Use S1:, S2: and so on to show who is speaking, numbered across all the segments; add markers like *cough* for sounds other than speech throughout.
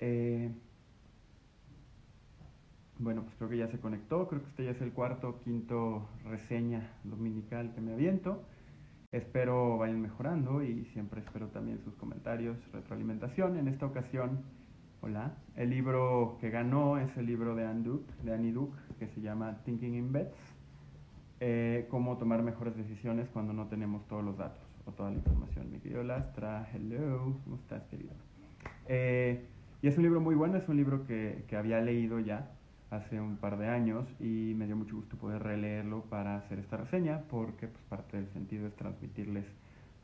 S1: Eh, bueno, pues creo que ya se conectó, creo que este ya es el cuarto, quinto reseña dominical que me aviento. Espero vayan mejorando y siempre espero también sus comentarios, retroalimentación. En esta ocasión, hola, el libro que ganó es el libro de Anne, de Annie Duke, que se llama Thinking in Bets, eh, cómo tomar mejores decisiones cuando no tenemos todos los datos o toda la información. Mi querido Lastra, hello, ¿cómo estás querido? Eh, y es un libro muy bueno, es un libro que, que había leído ya hace un par de años y me dio mucho gusto poder releerlo para hacer esta reseña porque pues, parte del sentido es transmitirles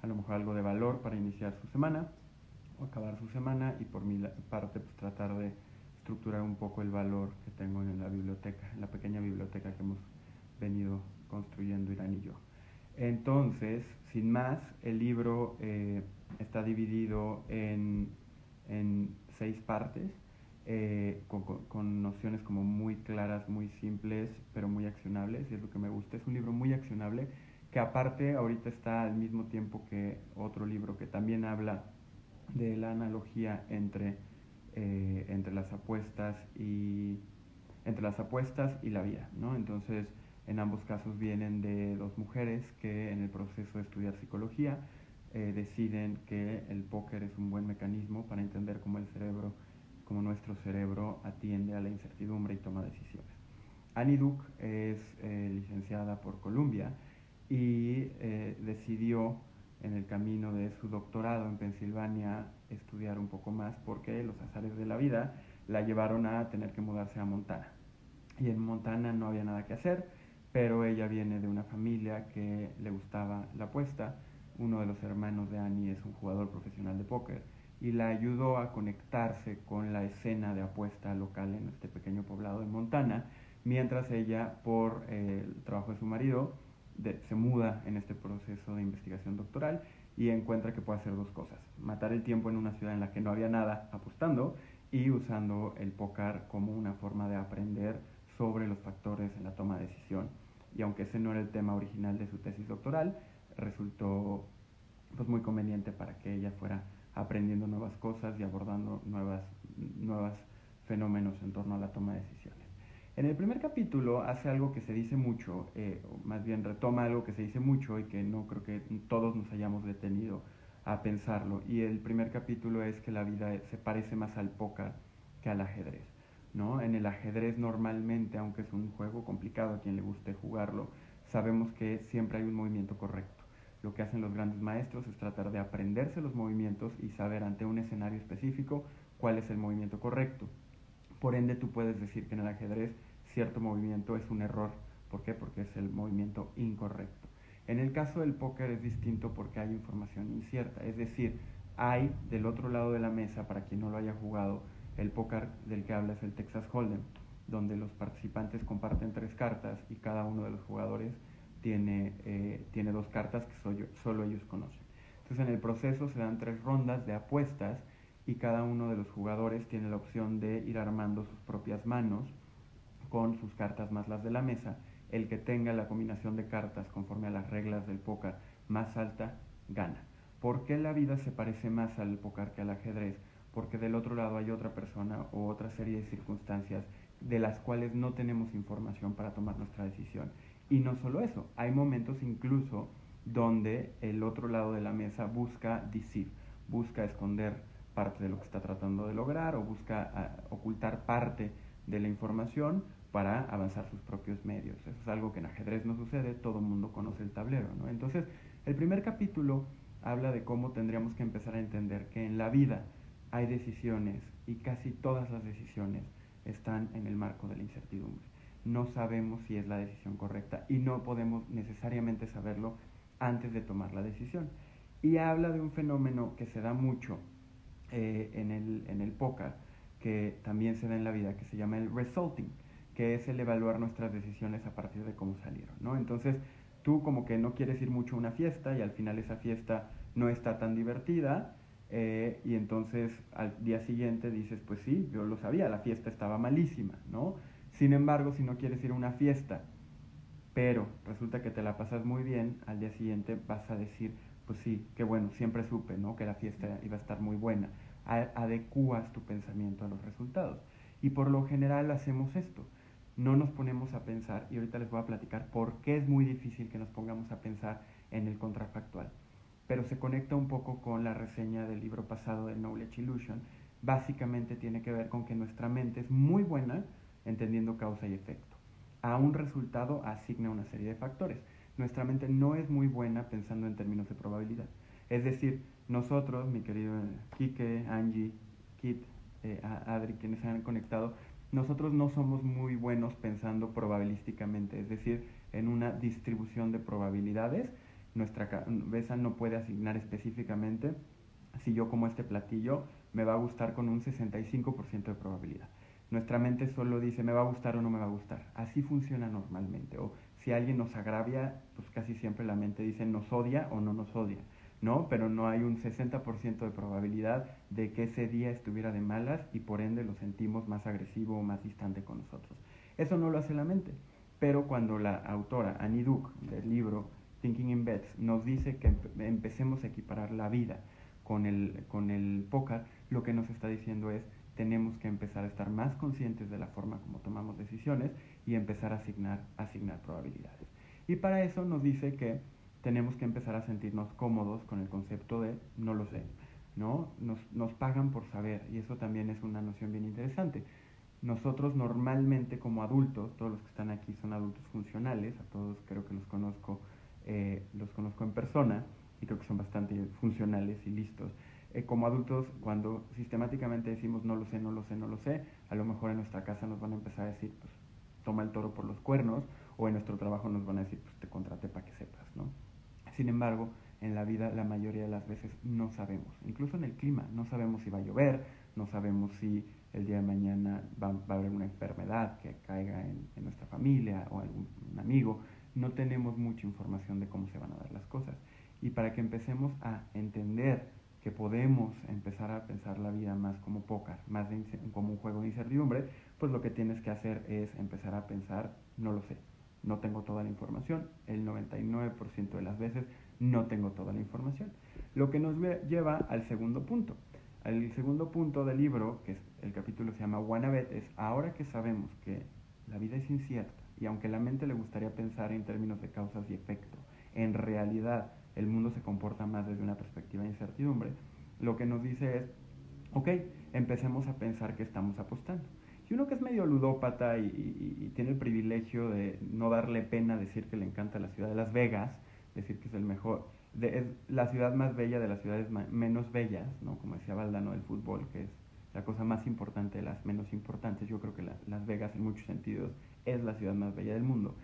S1: a lo mejor algo de valor para iniciar su semana o acabar su semana y por mi parte pues, tratar de estructurar un poco el valor que tengo en la biblioteca, en la pequeña biblioteca que hemos venido construyendo Irán y yo. Entonces, sin más, el libro eh, está dividido en, en seis partes eh, con, nociones como muy claras, muy simples, pero muy accionables, y es lo que me gusta. Es un libro muy accionable, que aparte ahorita está al mismo tiempo que otro libro que también habla de la analogía entre, eh, entre las apuestas y entre las apuestas y la vida, ¿no? Entonces, en ambos casos vienen de dos mujeres que en el proceso de estudiar psicología eh, deciden que el póker es un buen mecanismo para entender cómo el cerebro como nuestro cerebro atiende a la incertidumbre y toma decisiones. Annie Duke es eh, licenciada por Columbia y eh, decidió en el camino de su doctorado en Pensilvania estudiar un poco más porque los azares de la vida la llevaron a tener que mudarse a Montana. Y en Montana no había nada que hacer, pero ella viene de una familia que le gustaba la apuesta. Uno de los hermanos de Annie es un jugador profesional de póker y la ayudó a conectarse con la escena de apuesta local en este pequeño poblado de Montana, mientras ella, por eh, el trabajo de su marido, se muda en este proceso de investigación doctoral y encuentra que puede hacer dos cosas, matar el tiempo en una ciudad en la que no había nada apostando y usando el póker como una forma de aprender sobre los factores en la toma de decisión. Y aunque ese no era el tema original de su tesis doctoral, resultó pues, muy conveniente para que ella fuera aprendiendo nuevas cosas y abordando nuevas, nuevos fenómenos en torno a la toma de decisiones. En el primer capítulo hace algo que se dice mucho, eh, más bien retoma algo que se dice mucho y que no creo que todos nos hayamos detenido a pensarlo. Y el primer capítulo es que la vida se parece más al póker que al ajedrez. ¿no? En el ajedrez normalmente, aunque es un juego complicado a quien le guste jugarlo, sabemos que siempre hay un movimiento correcto lo que hacen los grandes maestros es tratar de aprenderse los movimientos y saber ante un escenario específico cuál es el movimiento correcto. Por ende, tú puedes decir que en el ajedrez cierto movimiento es un error. ¿Por qué? Porque es el movimiento incorrecto. En el caso del póker es distinto porque hay información incierta, es decir, hay del otro lado de la mesa, para quien no lo haya jugado, el póker del que habla es el Texas Hold'em, donde los participantes comparten tres cartas y cada uno de los jugadores tiene, eh, tiene dos cartas que solo ellos conocen. Entonces en el proceso se dan tres rondas de apuestas y cada uno de los jugadores tiene la opción de ir armando sus propias manos con sus cartas más las de la mesa. El que tenga la combinación de cartas conforme a las reglas del póker más alta, gana. ¿Por qué la vida se parece más al póker que al ajedrez? Porque del otro lado hay otra persona o otra serie de circunstancias de las cuales no tenemos información para tomar nuestra decisión. Y no solo eso, hay momentos incluso donde el otro lado de la mesa busca decir, busca esconder parte de lo que está tratando de lograr o busca ah, ocultar parte de la información para avanzar sus propios medios. Eso es algo que en ajedrez no sucede, todo el mundo conoce el tablero. ¿no? Entonces, el primer capítulo habla de cómo tendríamos que empezar a entender que en la vida hay decisiones y casi todas las decisiones están en el marco de la incertidumbre no sabemos si es la decisión correcta y no podemos necesariamente saberlo antes de tomar la decisión. Y habla de un fenómeno que se da mucho eh, en, el, en el que también se da en la vida, que se llama el resulting, que es el evaluar nuestras decisiones a partir de cómo salieron. ¿no? Entonces, tú como que no quieres ir mucho a una fiesta y al final esa fiesta no está tan divertida, eh, y entonces al día siguiente dices, pues sí, yo lo sabía, la fiesta estaba malísima, ¿no? Sin embargo, si no quieres ir a una fiesta, pero resulta que te la pasas muy bien, al día siguiente vas a decir, pues sí, qué bueno, siempre supe, ¿no? Que la fiesta iba a estar muy buena. adecuas tu pensamiento a los resultados. Y por lo general hacemos esto. No nos ponemos a pensar, y ahorita les voy a platicar por qué es muy difícil que nos pongamos a pensar en el contrafactual. Pero se conecta un poco con la reseña del libro pasado de Knowledge Illusion. Básicamente tiene que ver con que nuestra mente es muy buena entendiendo causa y efecto. A un resultado asigna una serie de factores. Nuestra mente no es muy buena pensando en términos de probabilidad. Es decir, nosotros, mi querido Kike, Angie, Kit, eh, Adri, quienes se han conectado, nosotros no somos muy buenos pensando probabilísticamente, es decir, en una distribución de probabilidades. Nuestra cabeza no puede asignar específicamente si yo como este platillo me va a gustar con un 65% de probabilidad. Nuestra mente solo dice me va a gustar o no me va a gustar. Así funciona normalmente. O si alguien nos agravia, pues casi siempre la mente dice nos odia o no nos odia. ¿no? Pero no hay un 60% de probabilidad de que ese día estuviera de malas y por ende lo sentimos más agresivo o más distante con nosotros. Eso no lo hace la mente. Pero cuando la autora Annie Duke del libro Thinking in Bets nos dice que empecemos a equiparar la vida con el, con el póker, lo que nos está diciendo es tenemos que empezar a estar más conscientes de la forma como tomamos decisiones y empezar a asignar, asignar probabilidades. Y para eso nos dice que tenemos que empezar a sentirnos cómodos con el concepto de no lo sé, ¿no? Nos, nos pagan por saber y eso también es una noción bien interesante. Nosotros normalmente como adultos, todos los que están aquí son adultos funcionales, a todos creo que los conozco, eh, los conozco en persona y creo que son bastante funcionales y listos. Eh, como adultos, cuando sistemáticamente decimos no lo sé, no lo sé, no lo sé, a lo mejor en nuestra casa nos van a empezar a decir, pues toma el toro por los cuernos, o en nuestro trabajo nos van a decir, pues te contraté para que sepas, ¿no? Sin embargo, en la vida la mayoría de las veces no sabemos, incluso en el clima, no sabemos si va a llover, no sabemos si el día de mañana va, a haber una enfermedad que caiga en, nuestra familia o algún amigo, no tenemos mucha información de cómo se van a dar las cosas. Y para que empecemos a entender que podemos empezar a pensar la vida más como pócar, más como un juego de incertidumbre, pues lo que tienes que hacer es empezar a pensar, no lo sé, no tengo toda la información, el 99% de las veces no tengo toda la información. Lo que nos lleva al segundo punto. El segundo punto del libro, que el capítulo se llama Wanabet, es ahora que sabemos que la vida es incierta y aunque la mente le gustaría pensar en términos de causas y efecto, en realidad el mundo se comporta más desde una perspectiva de incertidumbre, lo que nos dice es, ok, empecemos a pensar que estamos apostando. Y uno que es medio ludópata y, tiene el privilegio de no darle pena decir que le encanta la ciudad de Las Vegas, decir que es el mejor, es la ciudad más bella de las ciudades menos bellas, ¿no? como decía Valdano del fútbol, que es la cosa más importante de las menos importantes. Yo creo que Las Vegas en muchos sentidos es la ciudad más bella del mundo.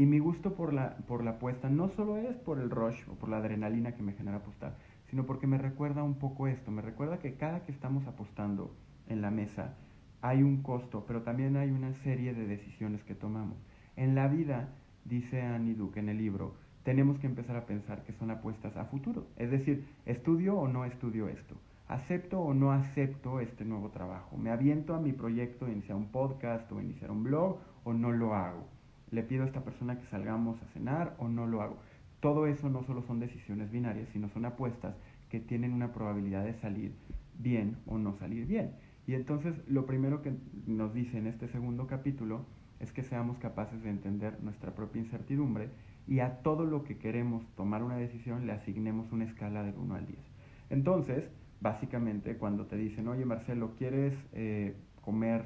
S1: Y mi gusto por la, por la apuesta no solo es por el rush o por la adrenalina que me genera apostar, sino porque me recuerda un poco esto, me recuerda que cada que estamos apostando en la mesa, hay un costo, pero también hay una serie de decisiones que tomamos. En la vida, dice Annie Duke en el libro, tenemos que empezar a pensar que son apuestas a futuro. Es decir, ¿estudio o no estudio esto? ¿Acepto o no acepto este nuevo trabajo? ¿Me aviento a mi proyecto iniciar un podcast o iniciar un blog o no lo hago? ¿Le pido a esta persona que salgamos a cenar o no lo hago? Todo eso no solo son decisiones binarias, sino son apuestas que tienen una probabilidad de salir bien o no salir bien. Y entonces lo primero que nos dice en este segundo capítulo es que seamos capaces de entender nuestra propia incertidumbre y a todo lo que queremos tomar una decisión le asignemos una escala del 1 al 10. Entonces, básicamente cuando te dicen, oye Marcelo, ¿quieres eh, comer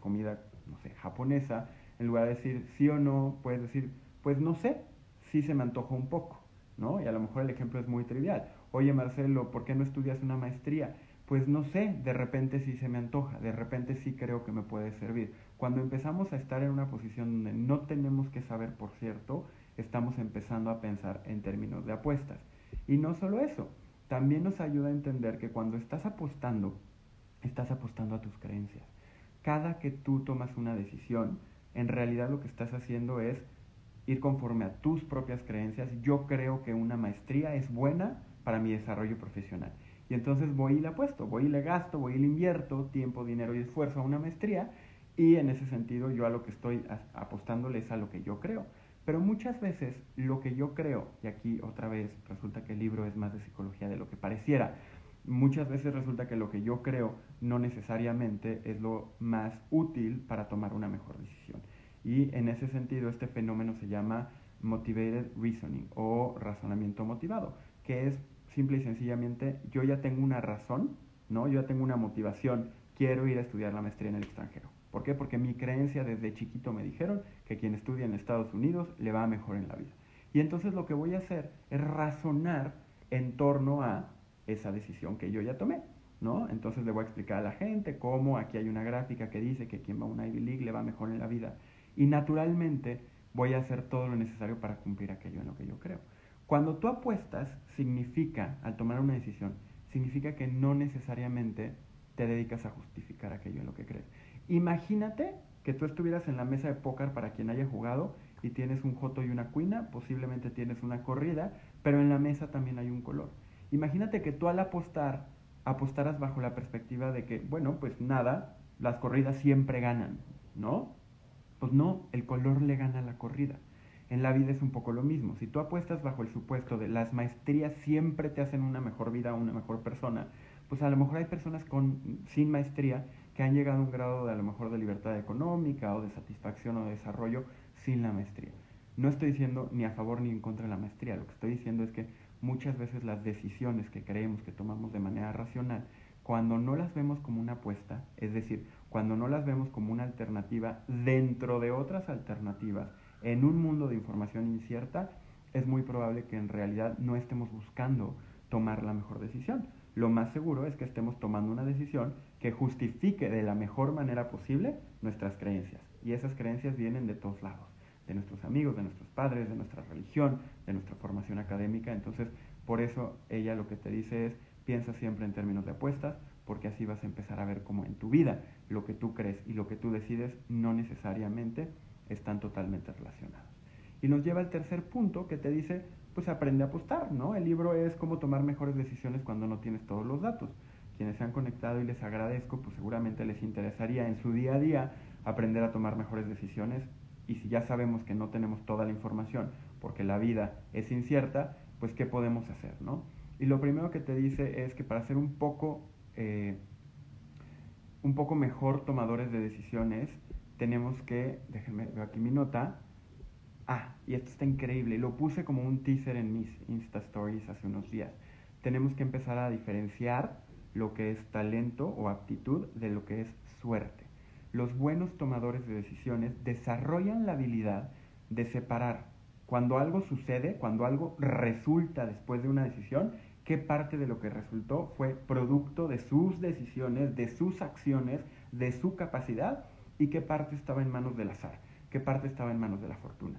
S1: comida, no sé, japonesa? En lugar de decir sí o no, puedes decir, pues no sé, sí se me antoja un poco, ¿no? Y a lo mejor el ejemplo es muy trivial. Oye Marcelo, ¿por qué no estudias una maestría? pues no sé, de repente sí se me antoja, de repente sí creo que me puede servir. Cuando empezamos a estar en una posición donde no tenemos que saber, por cierto, estamos empezando a pensar en términos de apuestas. Y no solo eso, también nos ayuda a entender que cuando estás apostando, estás apostando a tus creencias. Cada que tú tomas una decisión, en realidad lo que estás haciendo es ir conforme a tus propias creencias. Yo creo que una maestría es buena para mi desarrollo profesional. Y entonces voy y le apuesto, voy y le gasto, voy y le invierto tiempo, dinero y esfuerzo a una maestría y en ese sentido yo a lo que estoy apostándole es a lo que yo creo. Pero muchas veces lo que yo creo, y aquí otra vez resulta que el libro es más de psicología de lo que pareciera, muchas veces resulta que lo que yo creo no necesariamente es lo más útil para tomar una mejor decisión. Y en ese sentido, este fenómeno se llama motivated reasoning o razonamiento motivado, que es simple y sencillamente yo ya tengo una razón, ¿no? Yo ya tengo una motivación, quiero ir a estudiar la maestría en el extranjero. ¿Por qué? Porque mi creencia desde chiquito me dijeron que quien estudia en Estados Unidos le va mejor en la vida. Y entonces lo que voy a hacer es razonar en torno a esa decisión que yo ya tomé, ¿no? Entonces le voy a explicar a la gente cómo aquí hay una gráfica que dice que quien va a una Ivy League le va mejor en la vida. Y naturalmente voy a hacer todo lo necesario para cumplir aquello en lo que yo creo. Cuando tú apuestas, significa, al tomar una decisión, significa que no necesariamente te dedicas a justificar aquello en lo que crees. Imagínate que tú estuvieras en la mesa de póker para quien haya jugado y tienes un joto y una cuina, posiblemente tienes una corrida, pero en la mesa también hay un color. Imagínate que tú al apostar, apostaras bajo la perspectiva de que, bueno, pues nada, las corridas siempre ganan, ¿no? Pues no, el color le gana a la corrida. En la vida es un poco lo mismo. Si tú apuestas bajo el supuesto de las maestrías siempre te hacen una mejor vida, una mejor persona, pues a lo mejor hay personas con, sin maestría que han llegado a un grado de a lo mejor de libertad económica o de satisfacción o de desarrollo sin la maestría. No estoy diciendo ni a favor ni en contra de la maestría, lo que estoy diciendo es que muchas veces las decisiones que creemos que tomamos de manera racional, cuando no las vemos como una apuesta, es decir, cuando no las vemos como una alternativa dentro de otras alternativas, en un mundo de información incierta, es muy probable que en realidad no estemos buscando tomar la mejor decisión. Lo más seguro es que estemos tomando una decisión que justifique de la mejor manera posible nuestras creencias. Y esas creencias vienen de todos lados de nuestros amigos, de nuestros padres, de nuestra religión, de nuestra formación académica. Entonces, por eso ella lo que te dice es, piensa siempre en términos de apuestas, porque así vas a empezar a ver cómo en tu vida lo que tú crees y lo que tú decides no necesariamente están totalmente relacionados. Y nos lleva al tercer punto que te dice, pues aprende a apostar, ¿no? El libro es cómo tomar mejores decisiones cuando no tienes todos los datos. Quienes se han conectado y les agradezco, pues seguramente les interesaría en su día a día aprender a tomar mejores decisiones y si ya sabemos que no tenemos toda la información porque la vida es incierta, pues ¿qué podemos hacer? ¿no? Y lo primero que te dice es que para ser un poco, eh, un poco mejor tomadores de decisiones, tenemos que, déjenme ver aquí mi nota, ah, y esto está increíble, lo puse como un teaser en mis Insta Stories hace unos días, tenemos que empezar a diferenciar lo que es talento o aptitud de lo que es suerte los buenos tomadores de decisiones desarrollan la habilidad de separar cuando algo sucede, cuando algo resulta después de una decisión, qué parte de lo que resultó fue producto de sus decisiones, de sus acciones, de su capacidad y qué parte estaba en manos del azar, qué parte estaba en manos de la fortuna.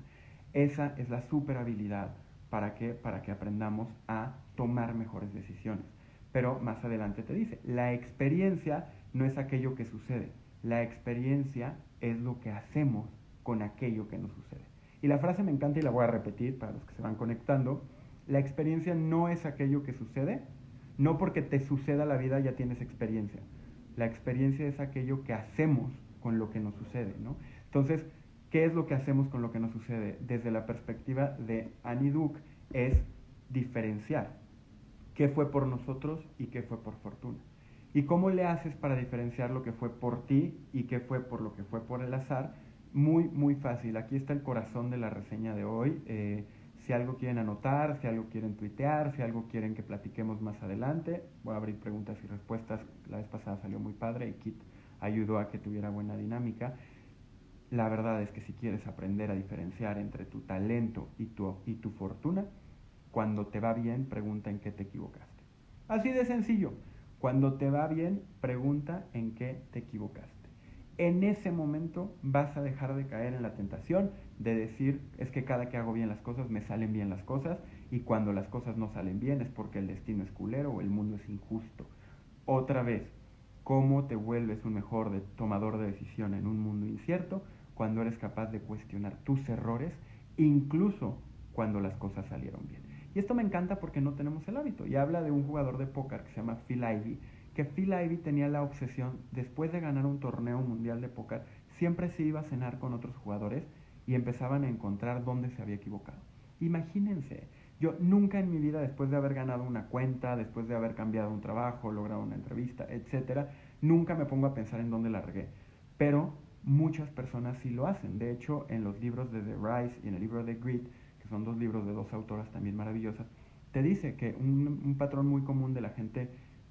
S1: Esa es la super habilidad para que, para que aprendamos a tomar mejores decisiones. Pero más adelante te dice, la experiencia no es aquello que sucede, la experiencia es lo que hacemos con aquello que nos sucede. Y la frase me encanta y la voy a repetir para los que se van conectando. La experiencia no es aquello que sucede, no porque te suceda la vida ya tienes experiencia. La experiencia es aquello que hacemos con lo que nos sucede, ¿no? Entonces, ¿qué es lo que hacemos con lo que nos sucede? Desde la perspectiva de Annie Duke es diferenciar qué fue por nosotros y qué fue por fortuna. ¿Y cómo le haces para diferenciar lo que fue por ti y qué fue por lo que fue por el azar? Muy, muy fácil. Aquí está el corazón de la reseña de hoy. Eh, si algo quieren anotar, si algo quieren tuitear, si algo quieren que platiquemos más adelante, voy a abrir preguntas y respuestas. La vez pasada salió muy padre y Kit ayudó a que tuviera buena dinámica. La verdad es que si quieres aprender a diferenciar entre tu talento y tu, y tu fortuna, cuando te va bien, pregunta en qué te equivocaste. Así de sencillo. Cuando te va bien, pregunta en qué te equivocaste. En ese momento vas a dejar de caer en la tentación de decir, es que cada que hago bien las cosas me salen bien las cosas y cuando las cosas no salen bien es porque el destino es culero o el mundo es injusto. Otra vez, ¿cómo te vuelves un mejor tomador de decisión en un mundo incierto? Cuando eres capaz de cuestionar tus errores, incluso cuando las cosas salieron bien. Y esto me encanta porque no tenemos el hábito. Y habla de un jugador de póker que se llama Phil Ivey, que Phil Ivey tenía la obsesión, después de ganar un torneo mundial de póker, siempre se iba a cenar con otros jugadores y empezaban a encontrar dónde se había equivocado. Imagínense, Yo nunca en mi vida, después de haber ganado una cuenta, después de haber cambiado un trabajo, logrado una entrevista, etcétera, nunca me pongo a pensar en dónde la regué. Pero muchas personas sí lo hacen. De hecho, en los libros de The Rise y en el libro de Grit, que son dos libros de dos autoras también maravillosas, te dice que un, patrón muy común de la gente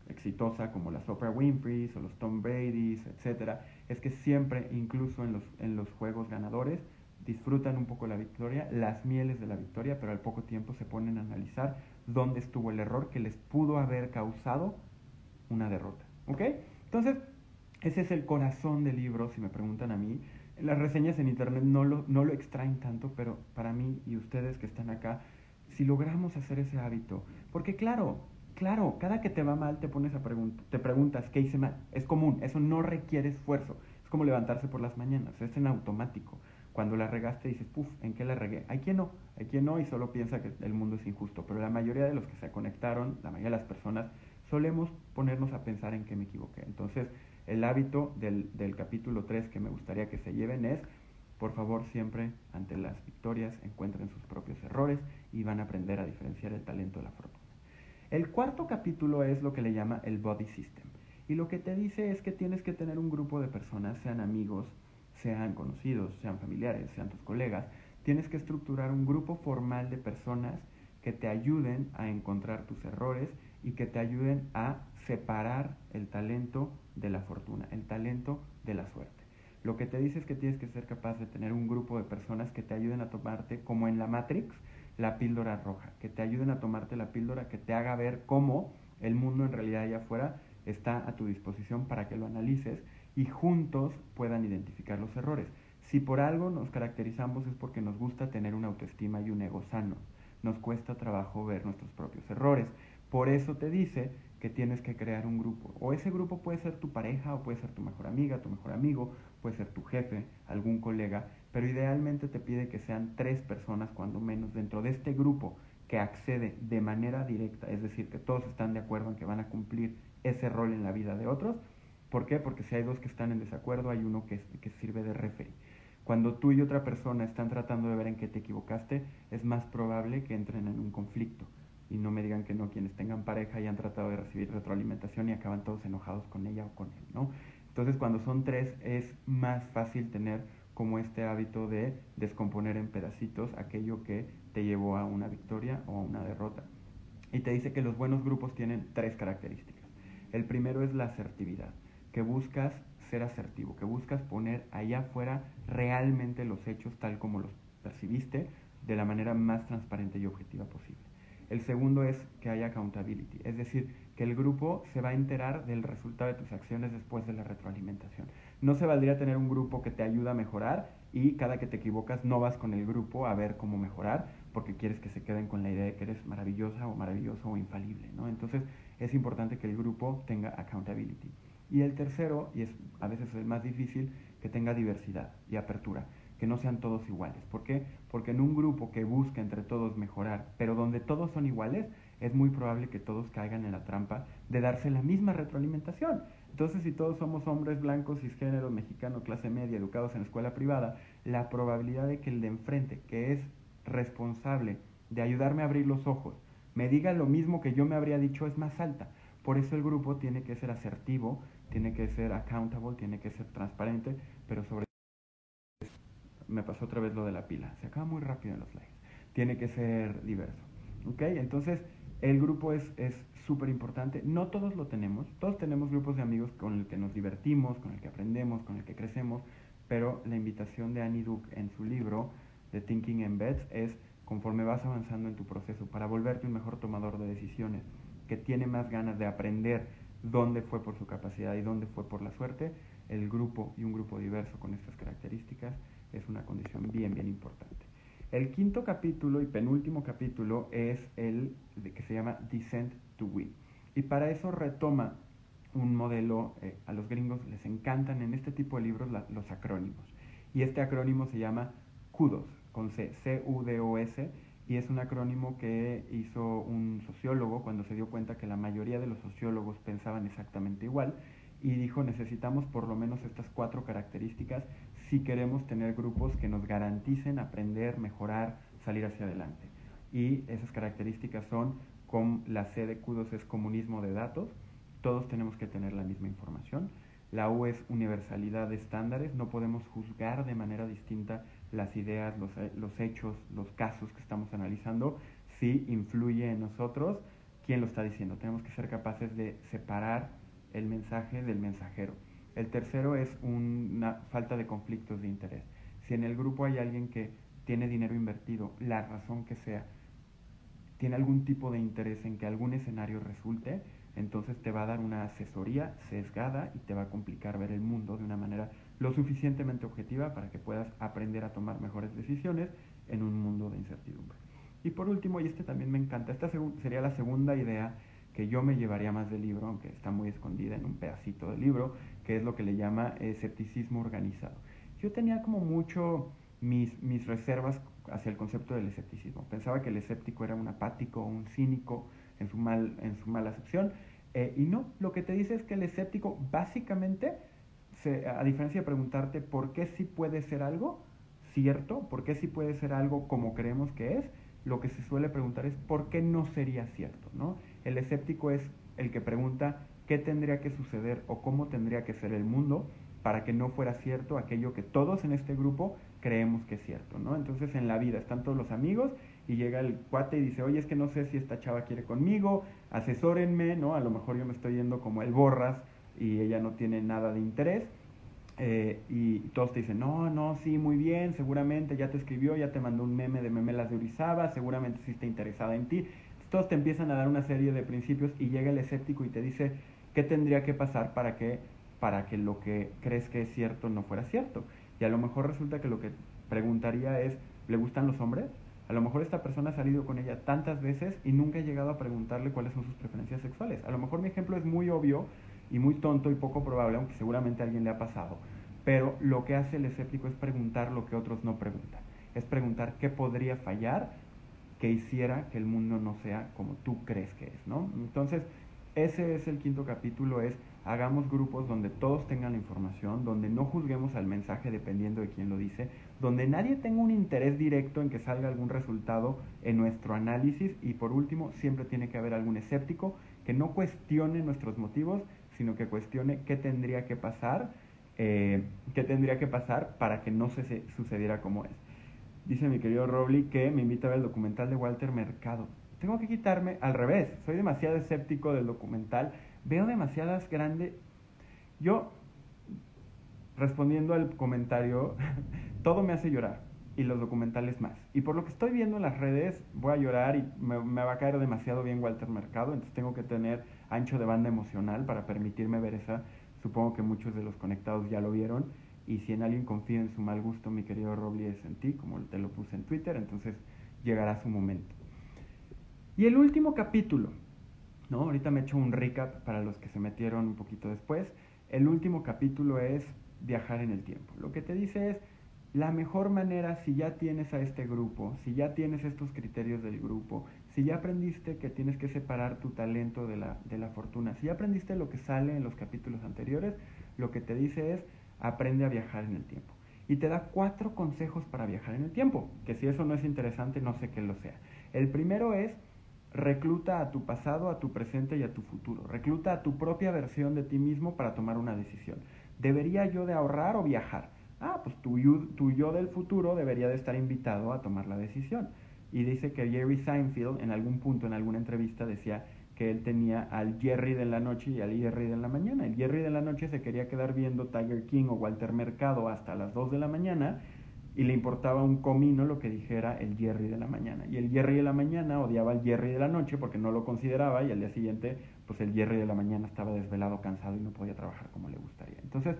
S1: exitosa como las Oprah Winfrey o los Tom Brady's, etcétera, es que siempre, incluso en los, en los juegos ganadores, disfrutan un poco la victoria, las mieles de la victoria, pero al poco tiempo se ponen a analizar dónde estuvo el error que les pudo haber causado una derrota. ¿Ok? Entonces, ese es el corazón del libro, si me preguntan a mí. Las reseñas en internet no lo, no lo extraen tanto, pero para mí y ustedes que están acá, si logramos hacer ese hábito, porque claro, claro, cada que te va mal te pones a preguntar, te preguntas qué hice mal. Es común, eso no requiere esfuerzo. Es como levantarse por las mañanas, es en automático. Cuando la regaste dices, puf, ¿en qué la regué? Hay quien no, hay quien no y solo piensa que el mundo es injusto, pero la mayoría de los que se conectaron, la mayoría de las personas, solemos ponernos a pensar en qué me equivoqué. Entonces, el hábito del, capítulo 3 que me gustaría que se lleven es, por favor, siempre ante las victorias encuentren sus propios errores y van a aprender a diferenciar el talento de la fortuna. El cuarto capítulo es lo que le llama el body system. Y lo que te dice es que tienes que tener un grupo de personas, sean amigos, sean conocidos, sean familiares, sean tus colegas. Tienes que estructurar un grupo formal de personas que te ayuden a encontrar tus errores y que te ayuden a separar el talento de la fortuna, el talento de la suerte. Lo que te dice es que tienes que ser capaz de tener un grupo de personas que te ayuden a tomarte, como en la Matrix, la píldora roja, que te ayuden a tomarte la píldora, que te haga ver cómo el mundo en realidad allá afuera está a tu disposición para que lo analices y juntos puedan identificar los errores. Si por algo nos caracterizamos es porque nos gusta tener una autoestima y un ego sano. Nos cuesta trabajo ver nuestros propios errores. Por eso te dice que tienes que crear un grupo. O ese grupo puede ser tu pareja, o puede ser tu mejor amiga, tu mejor amigo, puede ser tu jefe, algún colega, pero idealmente te pide que sean tres personas cuando menos dentro de este grupo que accede de manera directa, es decir, que todos están de acuerdo en que van a cumplir ese rol en la vida de otros. ¿Por qué? Porque si hay dos que están en desacuerdo, hay uno que, que sirve de referee. Cuando tú y otra persona están tratando de ver en qué te equivocaste, es más probable que entren en un conflicto y no me digan que no quienes tengan pareja y han tratado de recibir retroalimentación y acaban todos enojados con ella o con él, ¿no? Entonces cuando son tres es más fácil tener como este hábito de descomponer en pedacitos aquello que te llevó a una victoria o a una derrota. Y te dice que los buenos grupos tienen tres características. El primero es la asertividad, que buscas ser asertivo, que buscas poner allá afuera realmente los hechos tal como los percibiste de la manera más transparente y objetiva posible. El segundo es que haya accountability, es decir, que el grupo se va a enterar del resultado de tus acciones después de la retroalimentación. No se valdría tener un grupo que te ayuda a mejorar y cada que te equivocas no vas con el grupo a ver cómo mejorar porque quieres que se queden con la idea de que eres maravillosa o maravilloso o infalible, ¿no? Entonces es importante que el grupo tenga accountability. Y el tercero, y es a veces el más difícil, que tenga diversidad y apertura que no sean todos iguales. ¿Por qué? Porque en un grupo que busca entre todos mejorar, pero donde todos son iguales, es muy probable que todos caigan en la trampa de darse la misma retroalimentación. Entonces, si todos somos hombres blancos, cisgénero, mexicano, clase media, educados en escuela privada, la probabilidad de que el de enfrente, que es responsable de ayudarme a abrir los ojos, me diga lo mismo que yo me habría dicho es más alta. Por eso el grupo tiene que ser asertivo, tiene que ser accountable, tiene que ser transparente, pero sobre me pasó otra vez lo de la pila. Se acaba muy rápido en los likes. Tiene que ser diverso. ¿Ok? Entonces, el grupo es súper importante. No todos lo tenemos. Todos tenemos grupos de amigos con el que nos divertimos, con el que aprendemos, con el que crecemos. Pero la invitación de Annie Duke en su libro, The Thinking in Beds, es conforme vas avanzando en tu proceso para volverte un mejor tomador de decisiones, que tiene más ganas de aprender dónde fue por su capacidad y dónde fue por la suerte, el grupo y un grupo diverso con estas características es una condición bien, bien importante. El quinto capítulo y penúltimo capítulo es el de, que se llama Descent to Win. Y para eso retoma un modelo, eh, a los gringos les encantan en este tipo de libros los acrónimos. Y este acrónimo se llama CUDOS, con C, C-U-D-O-S, y es un acrónimo que hizo un sociólogo cuando se dio cuenta que la mayoría de los sociólogos pensaban exactamente igual y dijo necesitamos por lo menos estas cuatro características si queremos tener grupos que nos garanticen aprender, mejorar, salir hacia adelante. y esas características son, con la C de Q2 es comunismo de datos, todos tenemos que tener la misma información. La U es universalidad de estándares, no podemos juzgar de manera distinta las ideas, los, eh, los hechos, los casos que estamos analizando, si influye en nosotros quién lo está diciendo. Tenemos que ser capaces de separar el mensaje del mensajero. El tercero es una falta de conflictos de interés. Si en el grupo hay alguien que tiene dinero invertido, la razón que sea, tiene algún tipo de interés en que algún escenario resulte, entonces te va a dar una asesoría sesgada y te va a complicar ver el mundo de una manera lo suficientemente objetiva para que puedas aprender a tomar mejores decisiones en un mundo de incertidumbre. Y por último, y este también me encanta, esta sería la segunda idea que yo me llevaría más del libro, aunque está muy escondida en un pedacito del libro, que es lo que le llama escepticismo organizado. Yo tenía como mucho mis, mis reservas hacia el concepto del escepticismo. Pensaba que el escéptico era un apático, un cínico en su, mal, en su mala acepción, eh, y no, lo que te dice es que el escéptico básicamente, a diferencia de preguntarte por qué sí puede ser algo cierto, por qué sí puede ser algo como creemos que es, lo que se suele preguntar es por qué no sería cierto, ¿no? El escéptico es el que pregunta qué tendría que suceder o cómo tendría que ser el mundo para que no fuera cierto aquello que todos en este grupo creemos que es cierto, ¿no? Entonces en la vida están todos los amigos y llega el cuate y dice, oye, es que no sé si esta chava quiere conmigo, asesórenme, ¿no? A lo mejor yo me estoy yendo como el borras y ella no tiene nada de interés. Eh, y todos te dicen, no, no, sí, muy bien, seguramente ya te escribió, ya te mandó un meme de memelas de Urizaba, seguramente sí está interesada en ti. Todos te empiezan a dar una serie de principios y llega el escéptico y te dice, ¿qué tendría que pasar para que, para que lo que crees que es cierto no fuera cierto? Y a lo mejor resulta que lo que preguntaría es, ¿le gustan los hombres? A lo mejor esta persona ha salido con ella tantas veces y nunca ha llegado a preguntarle cuáles son sus preferencias sexuales. A lo mejor mi ejemplo es muy obvio y muy tonto y poco probable, aunque seguramente a alguien le ha pasado. Pero lo que hace el escéptico es preguntar lo que otros no preguntan. Es preguntar qué podría fallar que hiciera que el mundo no sea como tú crees que es, ¿no? Entonces, ese es el quinto capítulo, es hagamos grupos donde todos tengan la información, donde no juzguemos al mensaje dependiendo de quién lo dice, donde nadie tenga un interés directo en que salga algún resultado en nuestro análisis y por último siempre tiene que haber algún escéptico que no cuestione nuestros motivos, sino que cuestione qué tendría que pasar, eh, qué tendría que pasar para que no se, sucediera como es. Dice mi querido Robley que me invita a ver el documental de Walter Mercado. Tengo que quitarme al revés, soy demasiado escéptico del documental, veo demasiadas grandes... Yo, respondiendo al comentario, *laughs* todo me hace llorar y los documentales más. Y por lo que estoy viendo en las redes, voy a llorar y me, va a caer demasiado bien Walter Mercado, entonces tengo que tener ancho de banda emocional para permitirme ver esa. Supongo que muchos de los conectados ya lo vieron. Y si en alguien confía en su mal gusto, mi querido Robles es en ti, como te lo puse en Twitter, entonces llegará su momento. Y el último capítulo, ¿no? Ahorita me he hecho un recap para los que se metieron un poquito después. El último capítulo es viajar en el tiempo. Lo que te dice es, la mejor manera, si ya tienes a este grupo, si ya tienes estos criterios del grupo, si ya aprendiste que tienes que separar tu talento de la, de la fortuna, si ya aprendiste lo que sale en los capítulos anteriores, lo que te dice es, aprende a viajar en el tiempo. Y te da cuatro consejos para viajar en el tiempo, que si eso no es interesante, no sé qué lo sea. El primero es, recluta a tu pasado, a tu presente y a tu futuro. Recluta a tu propia versión de ti mismo para tomar una decisión. ¿Debería yo de ahorrar o viajar? Ah, pues tu, yo del futuro debería de estar invitado a tomar la decisión. Y dice que Jerry Seinfeld en algún punto, en alguna entrevista, decía que él tenía al Jerry de la noche y al Jerry de la mañana. El Jerry de la noche se quería quedar viendo Tiger King o Walter Mercado hasta las 2 de la mañana y le importaba un comino lo que dijera el Jerry de la mañana. Y el Jerry de la mañana odiaba al Jerry de la noche porque no lo consideraba y al día siguiente pues el Jerry de la mañana estaba desvelado, cansado y no podía trabajar como le gustaría. Entonces,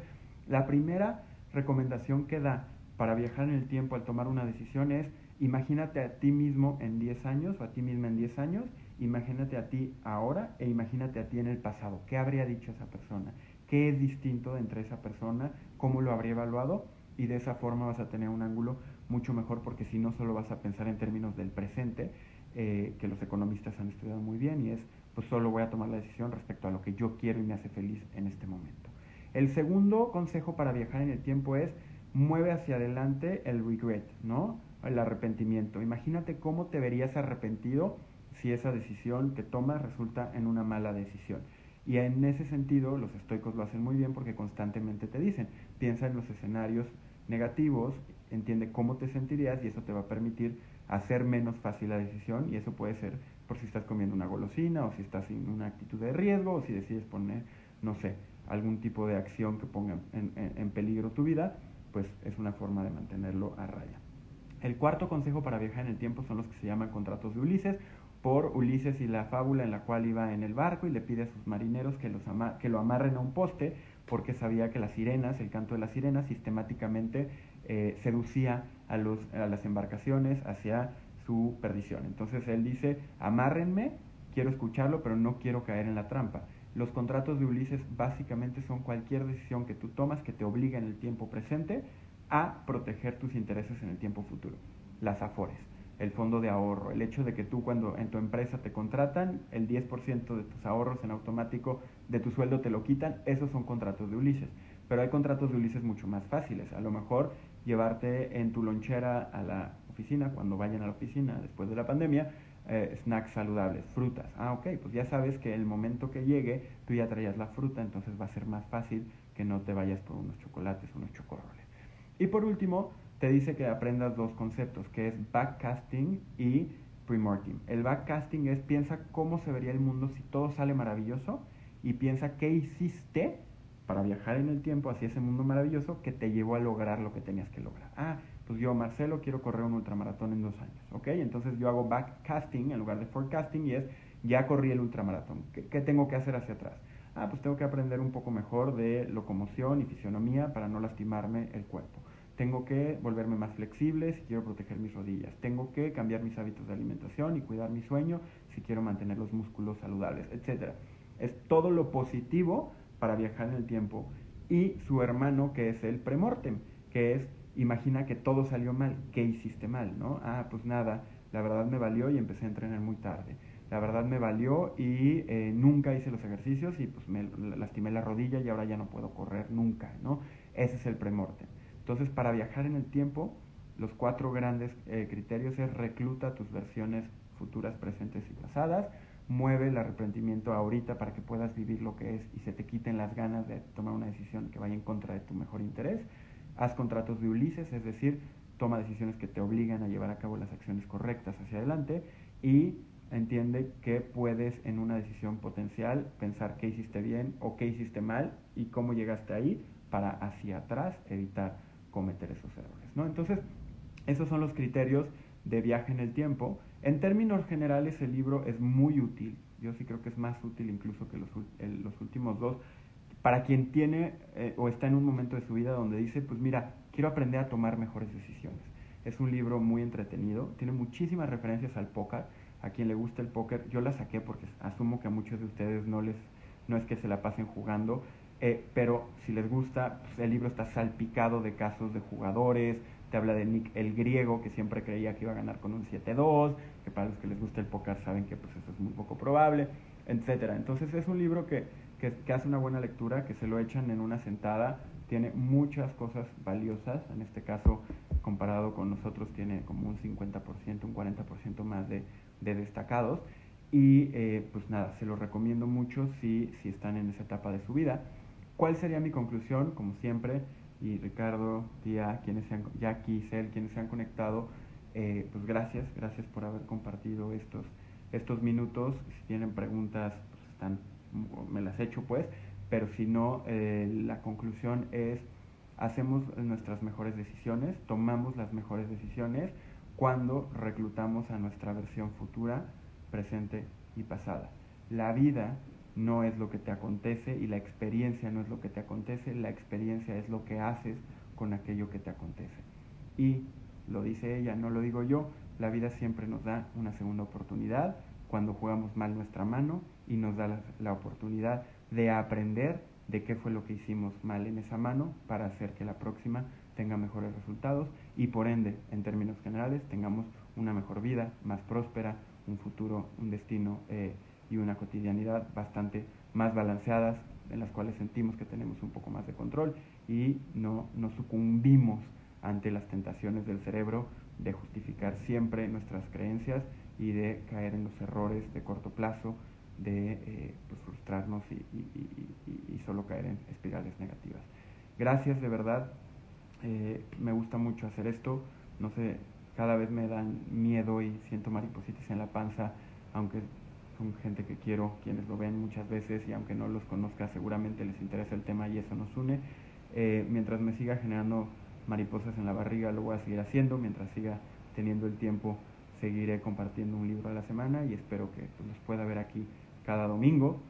S1: la primera recomendación que da para viajar en el tiempo al tomar una decisión es imagínate a ti mismo en 10 años o a ti misma en 10 años, imagínate a ti ahora e imagínate a ti en el pasado. ¿Qué habría dicho esa persona? ¿Qué es distinto entre esa persona? ¿Cómo lo habría evaluado? Y de esa forma vas a tener un ángulo mucho mejor porque si no solo vas a pensar en términos del presente, eh, que los economistas han estudiado muy bien y es, pues solo voy a tomar la decisión respecto a lo que yo quiero y me hace feliz en este momento. El segundo consejo para viajar en el tiempo es mueve hacia adelante el regret, ¿no? el arrepentimiento. Imagínate cómo te verías arrepentido si esa decisión que tomas resulta en una mala decisión. Y en ese sentido, los estoicos lo hacen muy bien porque constantemente te dicen, piensa en los escenarios negativos, entiende cómo te sentirías y eso te va a permitir hacer menos fácil la decisión y eso puede ser por si estás comiendo una golosina o si estás en una actitud de riesgo o si decides poner, no sé, algún tipo de acción que ponga en, en peligro tu vida, pues es una forma de mantenerlo a raya. El cuarto consejo para viajar en el tiempo son los que se llaman contratos de Ulises, por Ulises y la fábula en la cual iba en el barco y le pide a sus marineros que, los que lo amarren a un poste porque sabía que las sirenas, el canto de las sirenas, sistemáticamente eh, seducía a, los, a las embarcaciones hacia su perdición. Entonces él dice, amárrenme, quiero escucharlo, pero no quiero caer en la trampa. Los contratos de Ulises básicamente son cualquier decisión que tú tomas que te obliga en el tiempo presente a proteger tus intereses en el tiempo futuro. Las afores, el fondo de ahorro, el hecho de que tú cuando en tu empresa te contratan, el 10% de tus ahorros en automático de tu sueldo te lo quitan, esos son contratos de Ulises. Pero hay contratos de Ulises mucho más fáciles. A lo mejor llevarte en tu lonchera a la oficina, cuando vayan a la oficina después de la pandemia, eh, snacks saludables, frutas. Ah, ok, pues ya sabes que el momento que llegue tú ya traías la fruta, entonces va a ser más fácil que no te vayas por unos chocolates, unos chocorroles. Y por último, te dice que aprendas dos conceptos, que es backcasting y premortem. El backcasting es piensa cómo se vería el mundo si todo sale maravilloso y piensa qué hiciste para viajar en el tiempo hacia ese mundo maravilloso que te llevó a lograr lo que tenías que lograr. Ah, pues yo, Marcelo, quiero correr un ultramaratón en dos años, ¿ok? Entonces yo hago backcasting en lugar de forecasting y es, ya corrí el ultramaratón, ¿qué, qué tengo que hacer hacia atrás? Ah, pues tengo que aprender un poco mejor de locomoción y fisionomía para no lastimarme el cuerpo. Tengo que volverme más flexible si quiero proteger mis rodillas. Tengo que cambiar mis hábitos de alimentación y cuidar mi sueño si quiero mantener los músculos saludables, etc. Es todo lo positivo para viajar en el tiempo. Y su hermano, que es el premortem, que es, imagina que todo salió mal, ¿qué hiciste mal? ¿no? Ah, pues nada, la verdad me valió y empecé a entrenar muy tarde. La verdad me valió y eh, nunca hice los ejercicios y pues me lastimé la rodilla y ahora ya no puedo correr nunca, ¿no? Ese es el premortem. Entonces, para viajar en el tiempo, los cuatro grandes eh, criterios es recluta tus versiones futuras, presentes y pasadas, mueve el arrepentimiento ahorita para que puedas vivir lo que es y se te quiten las ganas de tomar una decisión que vaya en contra de tu mejor interés, haz contratos de Ulises, es decir, toma decisiones que te obligan a llevar a cabo las acciones correctas hacia adelante y entiende que puedes en una decisión potencial pensar qué hiciste bien o qué hiciste mal y cómo llegaste ahí para hacia atrás evitar cometer esos errores. ¿no? Entonces, esos son los criterios de viaje en el tiempo. En términos generales, el libro es muy útil. Yo sí creo que es más útil incluso que los, los últimos dos. Para quien tiene eh, o está en un momento de su vida donde dice, pues mira, quiero aprender a tomar mejores decisiones. Es un libro muy entretenido, tiene muchísimas referencias al póker. A quien le gusta el póker, yo la saqué porque asumo que a muchos de ustedes no les no es que se la pasen jugando, eh, pero si les gusta, pues, el libro está salpicado de casos de jugadores, te habla de Nick el griego, que siempre creía que iba a ganar con un 7-2, que para los que les gusta el póker saben que pues eso es muy poco probable, etcétera. Entonces es un libro que, que, hace una buena lectura, que se lo echan en una sentada, tiene muchas cosas valiosas, en este caso comparado con nosotros tiene como un 50%, un 40% más de, de destacados. Y eh, pues nada, se lo recomiendo mucho si, si están en esa etapa de su vida. ¿Cuál sería mi conclusión? Como siempre, y Ricardo, tía, quienes se han, Jackie, Cel, quienes se han conectado, eh, pues gracias, gracias por haber compartido estos, estos minutos. Si tienen preguntas, pues están, me las echo pues, pero si no, eh, la conclusión es, hacemos nuestras mejores decisiones, tomamos las mejores decisiones cuando reclutamos a nuestra versión futura, presente y pasada. La vida no es lo que te acontece y la experiencia no es lo que te acontece, la experiencia es lo que haces con aquello que te acontece. Y lo dice ella, no lo digo yo, la vida siempre nos da una segunda oportunidad cuando jugamos mal nuestra mano y nos da la, oportunidad de aprender de qué fue lo que hicimos mal en esa mano para hacer que la próxima tenga mejores resultados y por ende, en términos generales, tengamos una mejor vida, más próspera, un futuro, un destino eh, y una cotidianidad bastante más balanceadas, en las cuales sentimos que tenemos un poco más de control y no nos sucumbimos ante las tentaciones del cerebro de justificar siempre nuestras creencias y de caer en los errores de corto plazo, de eh, pues, frustrarnos y, y, solo caer en espirales negativas. Gracias de verdad, eh, me gusta mucho hacer esto, no sé, cada vez me dan miedo y siento maripositas en la panza, aunque son gente que quiero, quienes lo ven muchas veces y aunque no los conozca seguramente les interesa el tema y eso nos une. Eh, mientras me siga generando mariposas en la barriga lo voy a seguir haciendo, mientras siga teniendo el tiempo seguiré compartiendo un libro a la semana y espero que pues, los pueda ver aquí cada domingo.